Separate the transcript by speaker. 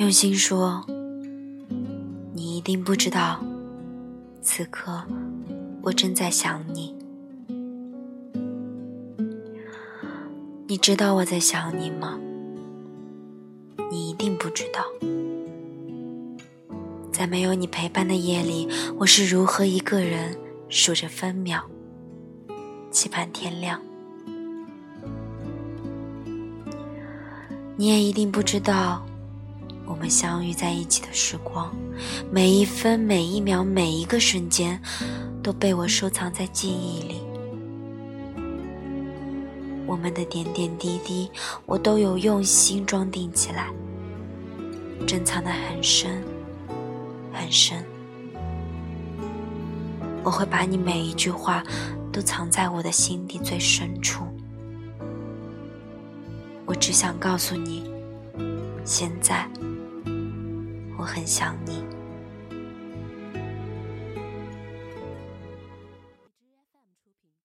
Speaker 1: 用心说，你一定不知道，此刻我正在想你。你知道我在想你吗？你一定不知道，在没有你陪伴的夜里，我是如何一个人数着分秒，期盼天亮。你也一定不知道。我们相遇在一起的时光，每一分每一秒每一个瞬间，都被我收藏在记忆里。我们的点点滴滴，我都有用心装订起来，珍藏的很深很深。我会把你每一句话都藏在我的心底最深处。我只想告诉你，现在。我很想你。